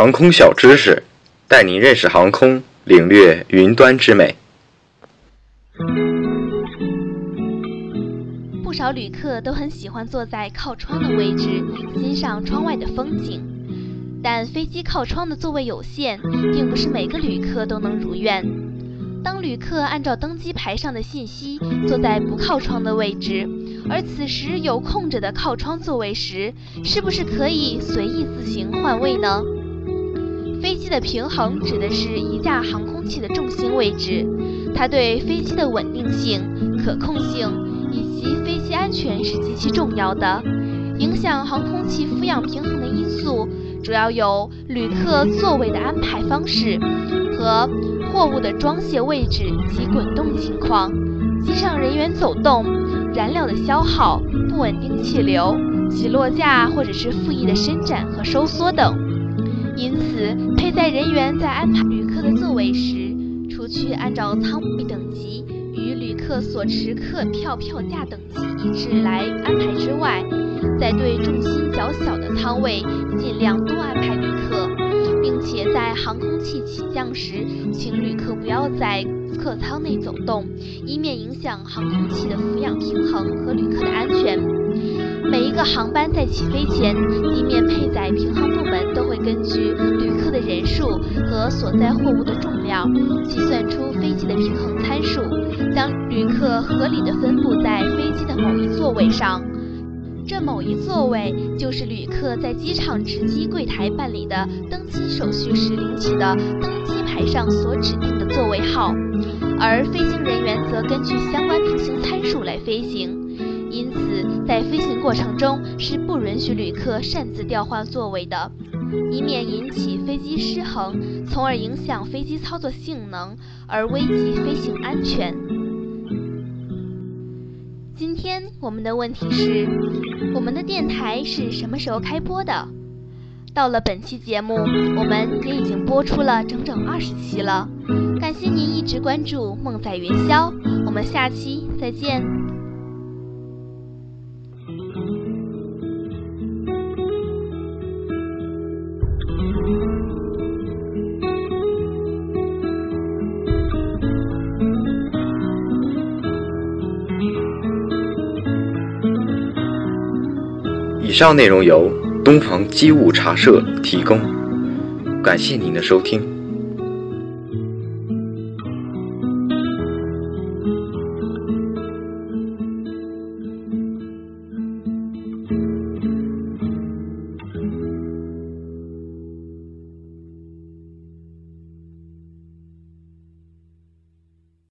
航空小知识，带您认识航空，领略云端之美。不少旅客都很喜欢坐在靠窗的位置，欣赏窗外的风景。但飞机靠窗的座位有限，并不是每个旅客都能如愿。当旅客按照登机牌上的信息坐在不靠窗的位置，而此时有空着的靠窗座位时，是不是可以随意自行换位呢？飞机的平衡指的是一架航空器的重心位置，它对飞机的稳定性、可控性以及飞机安全是极其重要的。影响航空器俯仰平衡的因素主要有旅客座位的安排方式和货物的装卸位置及滚动情况、机上人员走动、燃料的消耗、不稳定气流、起落架或者是副翼的伸展和收缩等。因此，配载人员在安排旅客的座位时，除去按照舱位等级与旅客所持客票票价等级一致来安排之外，在对重心较小的舱位尽量多安排旅客，并且在航空器起降时，请旅客不要在客舱内走动，以免影响航空器的俯仰平衡和旅客的安全。每一个航班在起飞前，地面配载平衡部门都会根据旅客的人数和所载货物的重量，计算出飞机的平衡参数，将旅客合理的分布在飞机的某一座位上。这某一座位就是旅客在机场值机柜台办理的登机手续时领取的登机牌上所指定的座位号，而飞行人员则根据相关平行参数来飞行。因此，在飞行过程中是不允许旅客擅自调换座位的，以免引起飞机失衡，从而影响飞机操作性能而危及飞行安全。今天我们的问题是：我们的电台是什么时候开播的？到了本期节目，我们也已经播出了整整二十期了。感谢您一直关注梦在云霄，我们下期再见。以上内容由东鹏机务茶社提供，感谢您的收听。